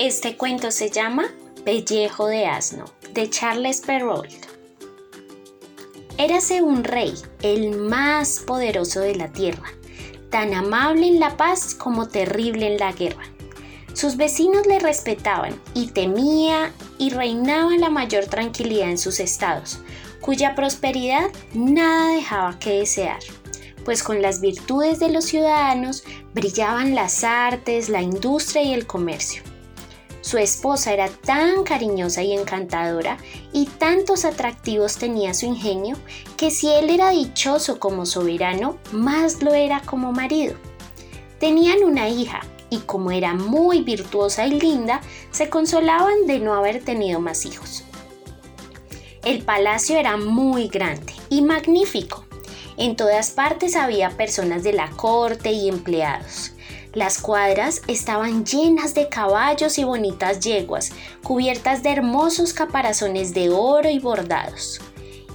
Este cuento se llama Pellejo de Asno, de Charles Perrault. Érase un rey, el más poderoso de la tierra, tan amable en la paz como terrible en la guerra. Sus vecinos le respetaban y temía y reinaba la mayor tranquilidad en sus estados, cuya prosperidad nada dejaba que desear, pues con las virtudes de los ciudadanos brillaban las artes, la industria y el comercio. Su esposa era tan cariñosa y encantadora y tantos atractivos tenía su ingenio que si él era dichoso como soberano, más lo era como marido. Tenían una hija y como era muy virtuosa y linda, se consolaban de no haber tenido más hijos. El palacio era muy grande y magnífico. En todas partes había personas de la corte y empleados. Las cuadras estaban llenas de caballos y bonitas yeguas, cubiertas de hermosos caparazones de oro y bordados.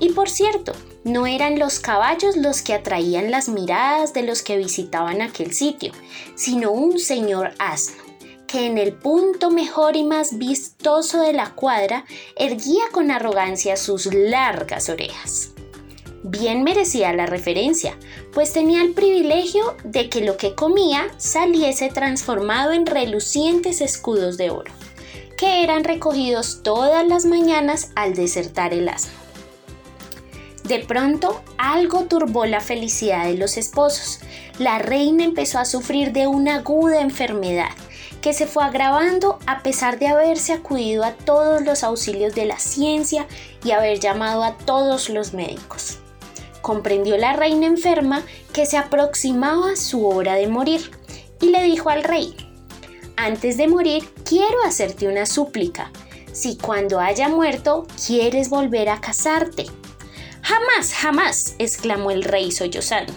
Y por cierto, no eran los caballos los que atraían las miradas de los que visitaban aquel sitio, sino un señor asno, que en el punto mejor y más vistoso de la cuadra erguía con arrogancia sus largas orejas bien merecía la referencia, pues tenía el privilegio de que lo que comía saliese transformado en relucientes escudos de oro, que eran recogidos todas las mañanas al desertar el asno. De pronto, algo turbó la felicidad de los esposos. La reina empezó a sufrir de una aguda enfermedad que se fue agravando a pesar de haberse acudido a todos los auxilios de la ciencia y haber llamado a todos los médicos comprendió la reina enferma que se aproximaba su hora de morir y le dijo al rey, antes de morir quiero hacerte una súplica, si cuando haya muerto quieres volver a casarte. Jamás, jamás, exclamó el rey sollozando.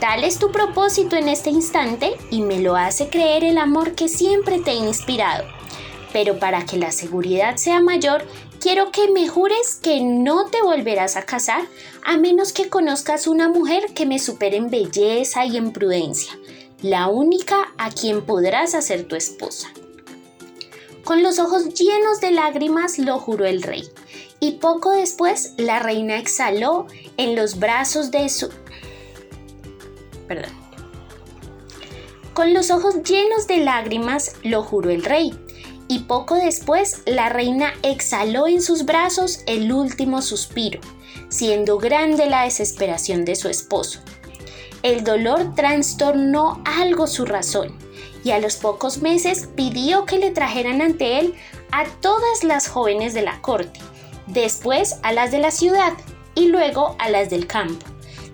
Tal es tu propósito en este instante y me lo hace creer el amor que siempre te he inspirado. Pero para que la seguridad sea mayor, quiero que me jures que no te volverás a casar a menos que conozcas una mujer que me supere en belleza y en prudencia, la única a quien podrás hacer tu esposa. Con los ojos llenos de lágrimas lo juró el rey, y poco después la reina exhaló en los brazos de su... Perdón. Con los ojos llenos de lágrimas lo juró el rey, y poco después la reina exhaló en sus brazos el último suspiro, siendo grande la desesperación de su esposo. El dolor trastornó algo su razón y a los pocos meses pidió que le trajeran ante él a todas las jóvenes de la corte, después a las de la ciudad y luego a las del campo,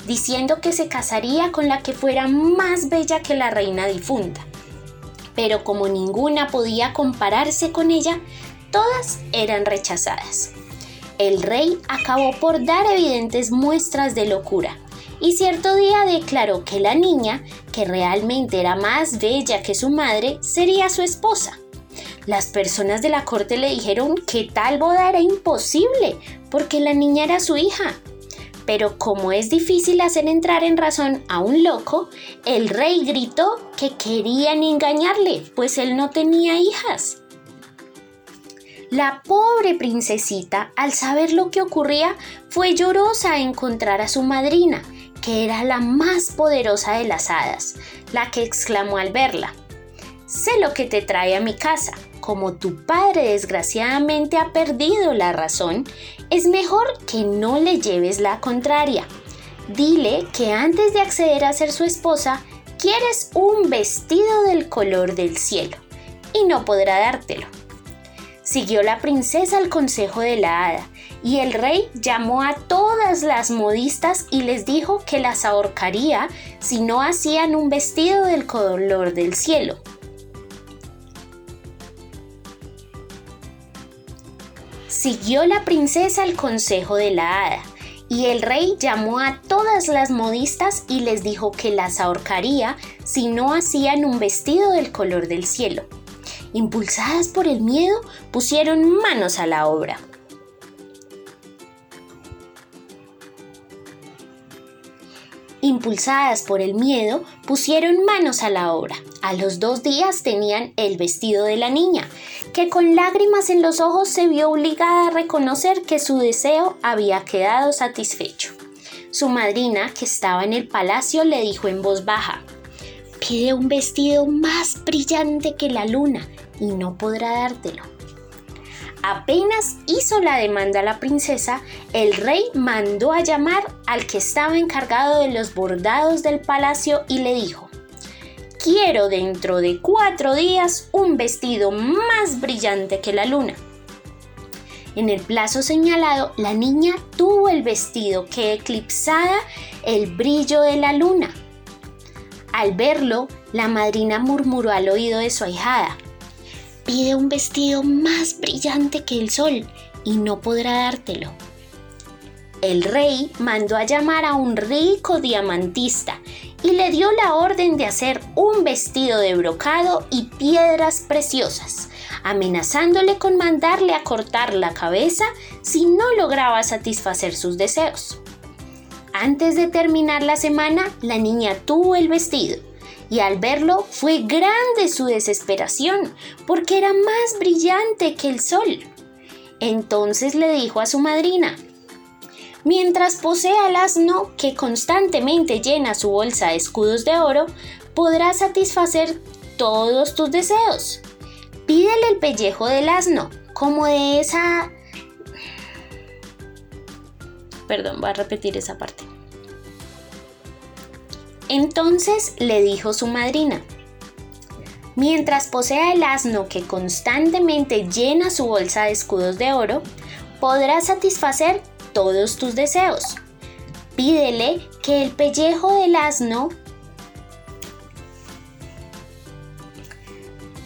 diciendo que se casaría con la que fuera más bella que la reina difunta pero como ninguna podía compararse con ella, todas eran rechazadas. El rey acabó por dar evidentes muestras de locura y cierto día declaró que la niña, que realmente era más bella que su madre, sería su esposa. Las personas de la corte le dijeron que tal boda era imposible porque la niña era su hija pero como es difícil hacer entrar en razón a un loco, el rey gritó que querían engañarle, pues él no tenía hijas. La pobre princesita, al saber lo que ocurría, fue llorosa a encontrar a su madrina, que era la más poderosa de las hadas, la que exclamó al verla, Sé lo que te trae a mi casa, como tu padre desgraciadamente ha perdido la razón, es mejor que no le lleves la contraria. Dile que antes de acceder a ser su esposa, quieres un vestido del color del cielo y no podrá dártelo. Siguió la princesa el consejo de la hada y el rey llamó a todas las modistas y les dijo que las ahorcaría si no hacían un vestido del color del cielo. Siguió la princesa el consejo de la hada, y el rey llamó a todas las modistas y les dijo que las ahorcaría si no hacían un vestido del color del cielo. Impulsadas por el miedo, pusieron manos a la obra. impulsadas por el miedo, pusieron manos a la obra. A los dos días tenían el vestido de la niña, que con lágrimas en los ojos se vio obligada a reconocer que su deseo había quedado satisfecho. Su madrina, que estaba en el palacio, le dijo en voz baja, Pide un vestido más brillante que la luna y no podrá dártelo. Apenas hizo la demanda la princesa, el rey mandó a llamar al que estaba encargado de los bordados del palacio y le dijo, quiero dentro de cuatro días un vestido más brillante que la luna. En el plazo señalado, la niña tuvo el vestido que eclipsaba el brillo de la luna. Al verlo, la madrina murmuró al oído de su ahijada, pide un vestido más brillante que el sol y no podrá dártelo. El rey mandó a llamar a un rico diamantista y le dio la orden de hacer un vestido de brocado y piedras preciosas, amenazándole con mandarle a cortar la cabeza si no lograba satisfacer sus deseos. Antes de terminar la semana, la niña tuvo el vestido y al verlo fue grande su desesperación, porque era más brillante que el sol. Entonces le dijo a su madrina, Mientras posea el asno que constantemente llena su bolsa de escudos de oro, podrá satisfacer todos tus deseos. Pídele el pellejo del asno, como de esa... Perdón, voy a repetir esa parte. Entonces le dijo su madrina, Mientras posea el asno que constantemente llena su bolsa de escudos de oro, podrá satisfacer todos tus deseos. Pídele que el pellejo del asno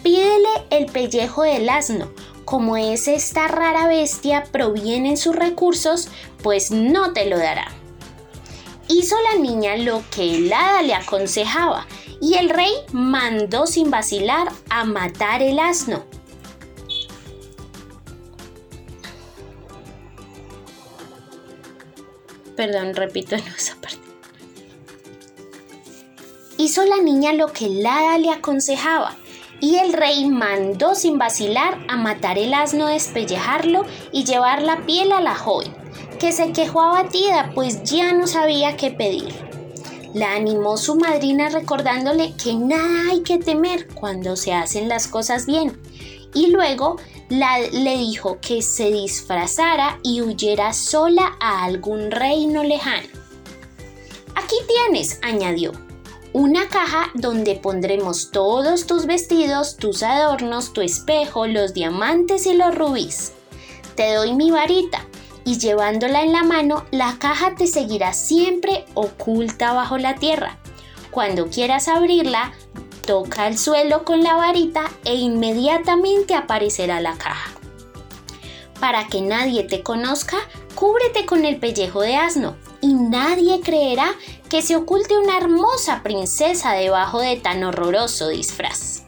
Pídele el pellejo del asno. Como es esta rara bestia provienen sus recursos, pues no te lo dará. Hizo la niña lo que el hada le aconsejaba y el rey mandó sin vacilar a matar el asno. Perdón, repito esa parte. Hizo la niña lo que el hada le aconsejaba y el rey mandó sin vacilar a matar el asno, despellejarlo y llevar la piel a la joven que se quejó abatida pues ya no sabía qué pedir. La animó su madrina recordándole que nada hay que temer cuando se hacen las cosas bien. Y luego le dijo que se disfrazara y huyera sola a algún reino lejano. Aquí tienes, añadió, una caja donde pondremos todos tus vestidos, tus adornos, tu espejo, los diamantes y los rubíes. Te doy mi varita y llevándola en la mano, la caja te seguirá siempre oculta bajo la tierra. Cuando quieras abrirla, toca el suelo con la varita e inmediatamente aparecerá la caja. Para que nadie te conozca, cúbrete con el pellejo de asno y nadie creerá que se oculte una hermosa princesa debajo de tan horroroso disfraz.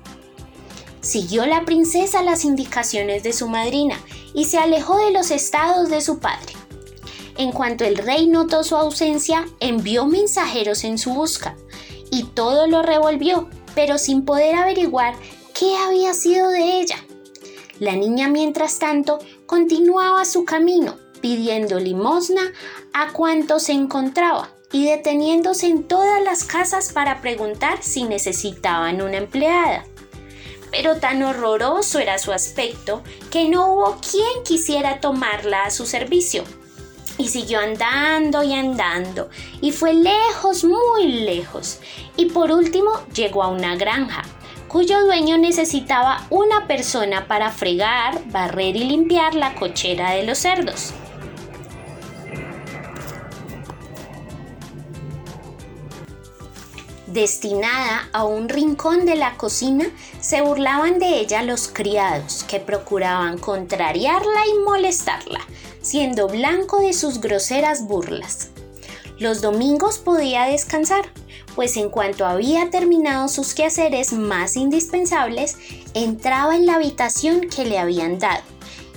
Siguió la princesa las indicaciones de su madrina y se alejó de los estados de su padre. En cuanto el rey notó su ausencia, envió mensajeros en su busca y todo lo revolvió, pero sin poder averiguar qué había sido de ella. La niña, mientras tanto, continuaba su camino, pidiendo limosna a cuantos se encontraba y deteniéndose en todas las casas para preguntar si necesitaban una empleada pero tan horroroso era su aspecto que no hubo quien quisiera tomarla a su servicio. Y siguió andando y andando, y fue lejos, muy lejos, y por último llegó a una granja, cuyo dueño necesitaba una persona para fregar, barrer y limpiar la cochera de los cerdos. Destinada a un rincón de la cocina, se burlaban de ella los criados, que procuraban contrariarla y molestarla, siendo blanco de sus groseras burlas. Los domingos podía descansar, pues en cuanto había terminado sus quehaceres más indispensables, entraba en la habitación que le habían dado,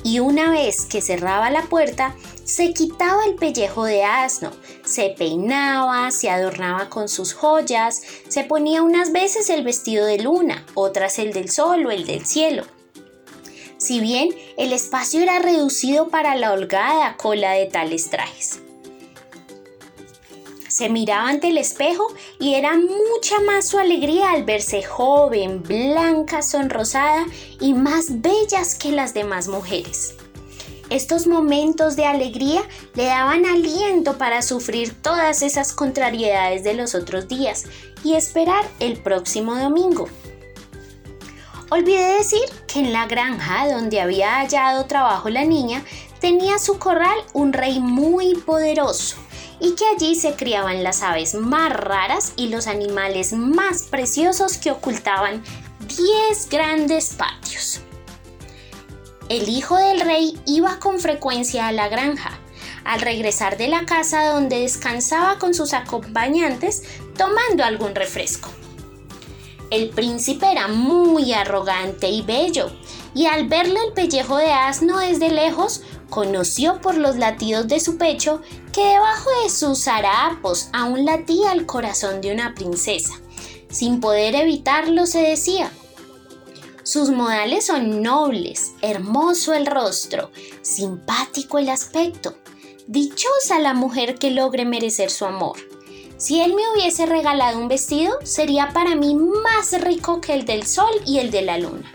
y una vez que cerraba la puerta, Se quitaba el pellejo de asno, se peinaba, se adornaba con sus joyas, se ponía unas veces el vestido de luna, otras el del sol o el del cielo. Si bien el espacio era reducido para la holgada cola de tales trajes. Se miraba ante el espejo y era mucha más su alegría al verse joven, blanca, sonrosada y más bellas que las demás mujeres. Estos momentos de alegría le daban aliento para sufrir todas esas contrariedades de los otros días y esperar el próximo domingo. Olvidé decir que en la granja donde había hallado trabajo la niña tenía su corral un rey muy poderoso y que allí se criaban las aves más raras y los animales más preciosos que ocultaban 10 grandes patios. El hijo del rey iba con frecuencia a la granja. Al regresar de la casa donde descansaba con sus acompañantes, tomando algún refresco. El príncipe era muy arrogante y bello, y al verle el pellejo de asno desde lejos, conoció por los latidos de su pecho que debajo de sus harapos aún latía el corazón de una princesa. Sin poder evitarlo, se decía, sus modales son nobles, hermoso el rostro, simpático el aspecto. Dichosa la mujer que logre merecer su amor. Si él me hubiese regalado un vestido, sería para mí más rico que el del sol y el de la luna.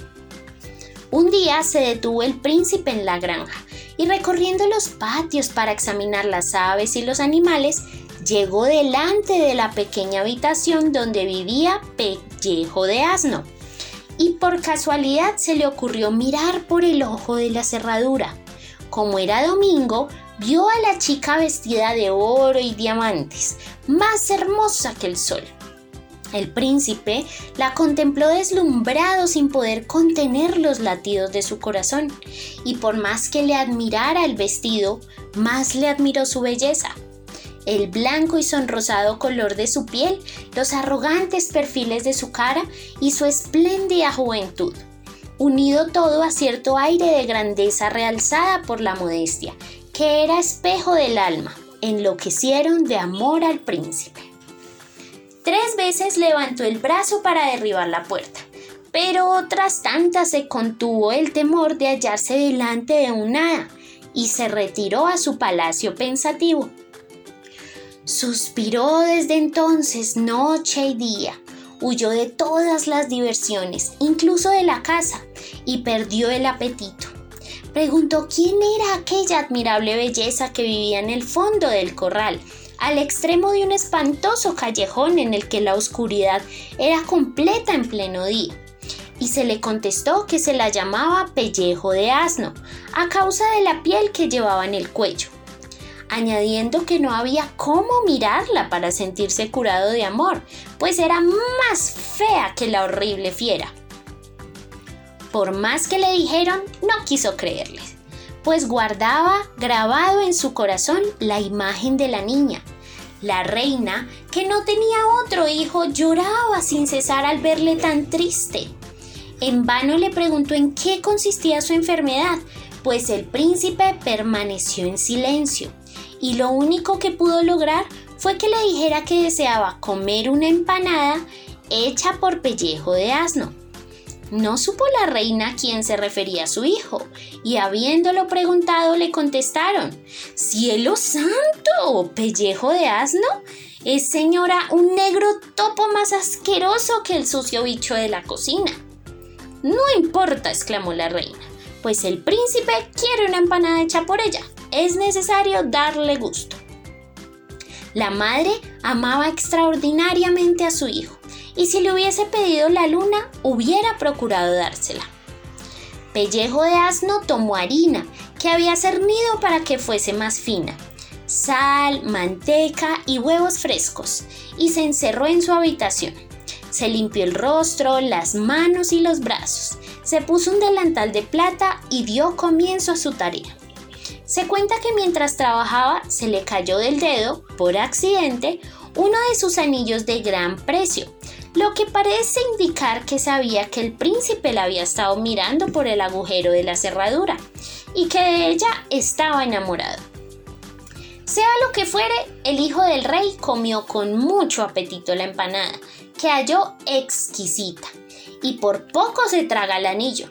Un día se detuvo el príncipe en la granja y recorriendo los patios para examinar las aves y los animales, llegó delante de la pequeña habitación donde vivía Pellejo de Asno y por casualidad se le ocurrió mirar por el ojo de la cerradura. Como era domingo, vio a la chica vestida de oro y diamantes, más hermosa que el sol. El príncipe la contempló deslumbrado sin poder contener los latidos de su corazón, y por más que le admirara el vestido, más le admiró su belleza el blanco y sonrosado color de su piel, los arrogantes perfiles de su cara y su espléndida juventud, unido todo a cierto aire de grandeza realzada por la modestia, que era espejo del alma, enloquecieron de amor al príncipe. Tres veces levantó el brazo para derribar la puerta, pero otras tantas se contuvo el temor de hallarse delante de un hada y se retiró a su palacio pensativo. Suspiró desde entonces noche y día, huyó de todas las diversiones, incluso de la casa, y perdió el apetito. Preguntó quién era aquella admirable belleza que vivía en el fondo del corral, al extremo de un espantoso callejón en el que la oscuridad era completa en pleno día. Y se le contestó que se la llamaba pellejo de asno, a causa de la piel que llevaba en el cuello añadiendo que no había cómo mirarla para sentirse curado de amor, pues era más fea que la horrible fiera. Por más que le dijeron, no quiso creerles, pues guardaba grabado en su corazón la imagen de la niña. La reina, que no tenía otro hijo, lloraba sin cesar al verle tan triste. En vano le preguntó en qué consistía su enfermedad, pues el príncipe permaneció en silencio y lo único que pudo lograr fue que le dijera que deseaba comer una empanada hecha por pellejo de asno. No supo la reina a quién se refería su hijo, y habiéndolo preguntado le contestaron, ¡Cielo santo! ¿Pellejo de asno? Es señora un negro topo más asqueroso que el sucio bicho de la cocina. No importa, exclamó la reina, pues el príncipe quiere una empanada hecha por ella es necesario darle gusto. La madre amaba extraordinariamente a su hijo y si le hubiese pedido la luna, hubiera procurado dársela. Pellejo de asno tomó harina que había cernido para que fuese más fina, sal, manteca y huevos frescos y se encerró en su habitación. Se limpió el rostro, las manos y los brazos, se puso un delantal de plata y dio comienzo a su tarea. Se cuenta que mientras trabajaba se le cayó del dedo, por accidente, uno de sus anillos de gran precio, lo que parece indicar que sabía que el príncipe la había estado mirando por el agujero de la cerradura y que de ella estaba enamorado. Sea lo que fuere, el hijo del rey comió con mucho apetito la empanada, que halló exquisita, y por poco se traga el anillo.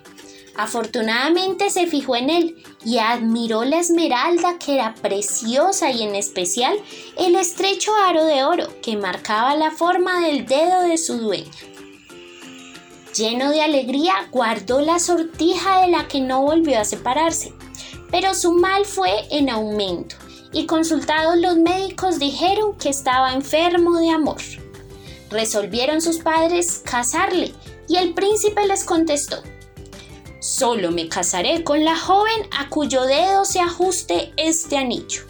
Afortunadamente se fijó en él y admiró la esmeralda que era preciosa y en especial el estrecho aro de oro que marcaba la forma del dedo de su dueña. Lleno de alegría, guardó la sortija de la que no volvió a separarse, pero su mal fue en aumento y consultados los médicos dijeron que estaba enfermo de amor. Resolvieron sus padres casarle y el príncipe les contestó, Solo me casaré con la joven a cuyo dedo se ajuste este anillo.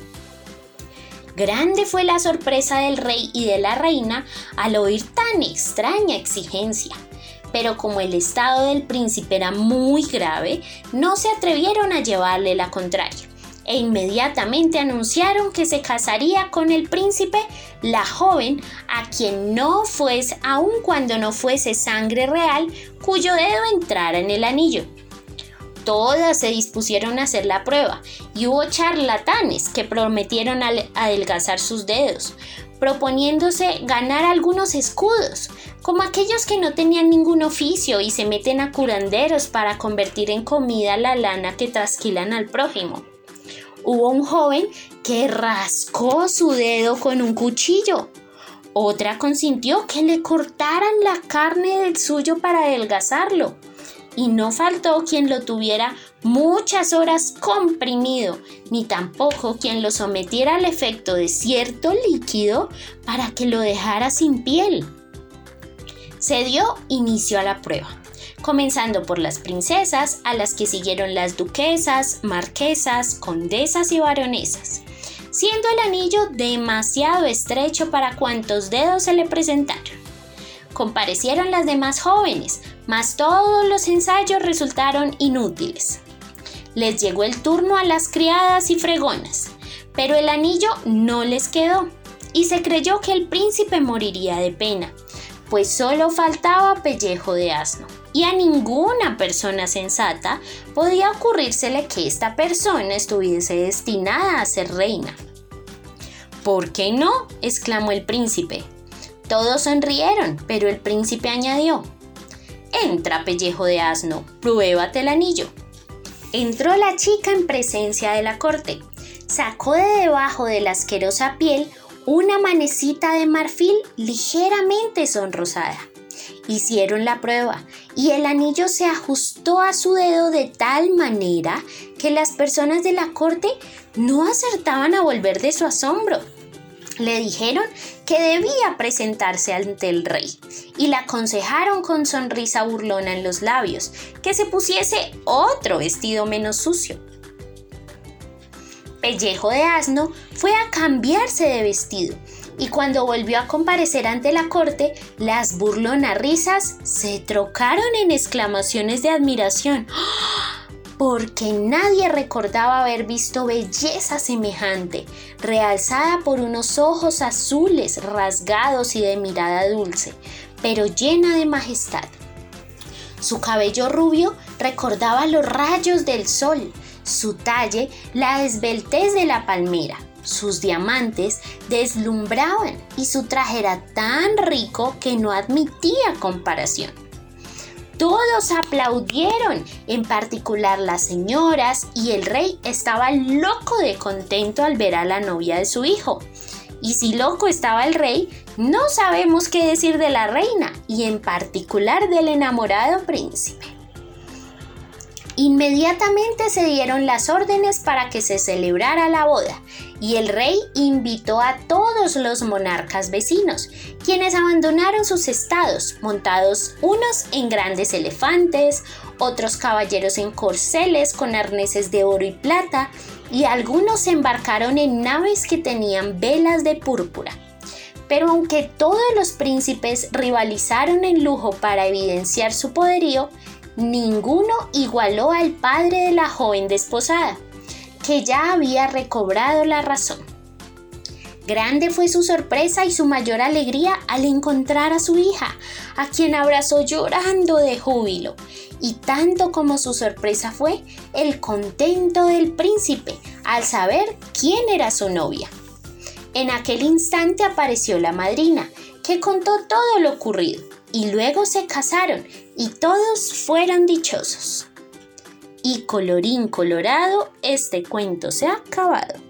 Grande fue la sorpresa del rey y de la reina al oír tan extraña exigencia, pero como el estado del príncipe era muy grave, no se atrevieron a llevarle la contraria e inmediatamente anunciaron que se casaría con el príncipe la joven a quien no fuese, aun cuando no fuese sangre real, cuyo dedo entrara en el anillo. Todas se dispusieron a hacer la prueba y hubo charlatanes que prometieron adelgazar sus dedos, proponiéndose ganar algunos escudos, como aquellos que no tenían ningún oficio y se meten a curanderos para convertir en comida la lana que trasquilan al prójimo hubo un joven que rascó su dedo con un cuchillo. Otra consintió que le cortaran la carne del suyo para adelgazarlo. Y no faltó quien lo tuviera muchas horas comprimido, ni tampoco quien lo sometiera al efecto de cierto líquido para que lo dejara sin piel. Se dio inicio a la prueba comenzando por las princesas, a las que siguieron las duquesas, marquesas, condesas y baronesas, siendo el anillo demasiado estrecho para cuantos dedos se le presentaron. Comparecieron las demás jóvenes, mas todos los ensayos resultaron inútiles. Les llegó el turno a las criadas y fregonas, pero el anillo no les quedó, y se creyó que el príncipe moriría de pena, pues solo faltaba pellejo de asno y a ninguna persona sensata podía ocurrírsele que esta persona estuviese destinada a ser reina. ¿Por qué no? exclamó el príncipe. Todos sonrieron, pero el príncipe añadió, Entra, pellejo de asno, pruébate el anillo. Entró la chica en presencia de la corte, sacó de debajo de la asquerosa piel una manecita de marfil ligeramente sonrosada. Hicieron la prueba y el anillo se ajustó a su dedo de tal manera que las personas de la corte no acertaban a volver de su asombro. Le dijeron que debía presentarse ante el rey y le aconsejaron con sonrisa burlona en los labios que se pusiese otro vestido menos sucio. Pellejo de Asno fue a cambiarse de vestido y cuando volvió a comparecer ante la corte, las burlonas risas se trocaron en exclamaciones de admiración, porque nadie recordaba haber visto belleza semejante, realzada por unos ojos azules, rasgados y de mirada dulce, pero llena de majestad. Su cabello rubio recordaba los rayos del sol, su talle la esbeltez de la palmera, sus diamantes deslumbraban y su traje era tan rico que no admitía comparación. Todos aplaudieron, en particular las señoras, y el rey estaba loco de contento al ver a la novia de su hijo. Y si loco estaba el rey, no sabemos qué decir de la reina y en particular del enamorado príncipe. Inmediatamente se dieron las órdenes para que se celebrara la boda y el rey invitó a todos los monarcas vecinos, quienes abandonaron sus estados, montados unos en grandes elefantes, otros caballeros en corceles con arneses de oro y plata, y algunos se embarcaron en naves que tenían velas de púrpura. Pero aunque todos los príncipes rivalizaron en lujo para evidenciar su poderío, ninguno igualó al padre de la joven desposada, que ya había recobrado la razón. Grande fue su sorpresa y su mayor alegría al encontrar a su hija, a quien abrazó llorando de júbilo. Y tanto como su sorpresa fue el contento del príncipe al saber quién era su novia. En aquel instante apareció la madrina, que contó todo lo ocurrido, y luego se casaron y todos fueron dichosos. Y colorín colorado, este cuento se ha acabado.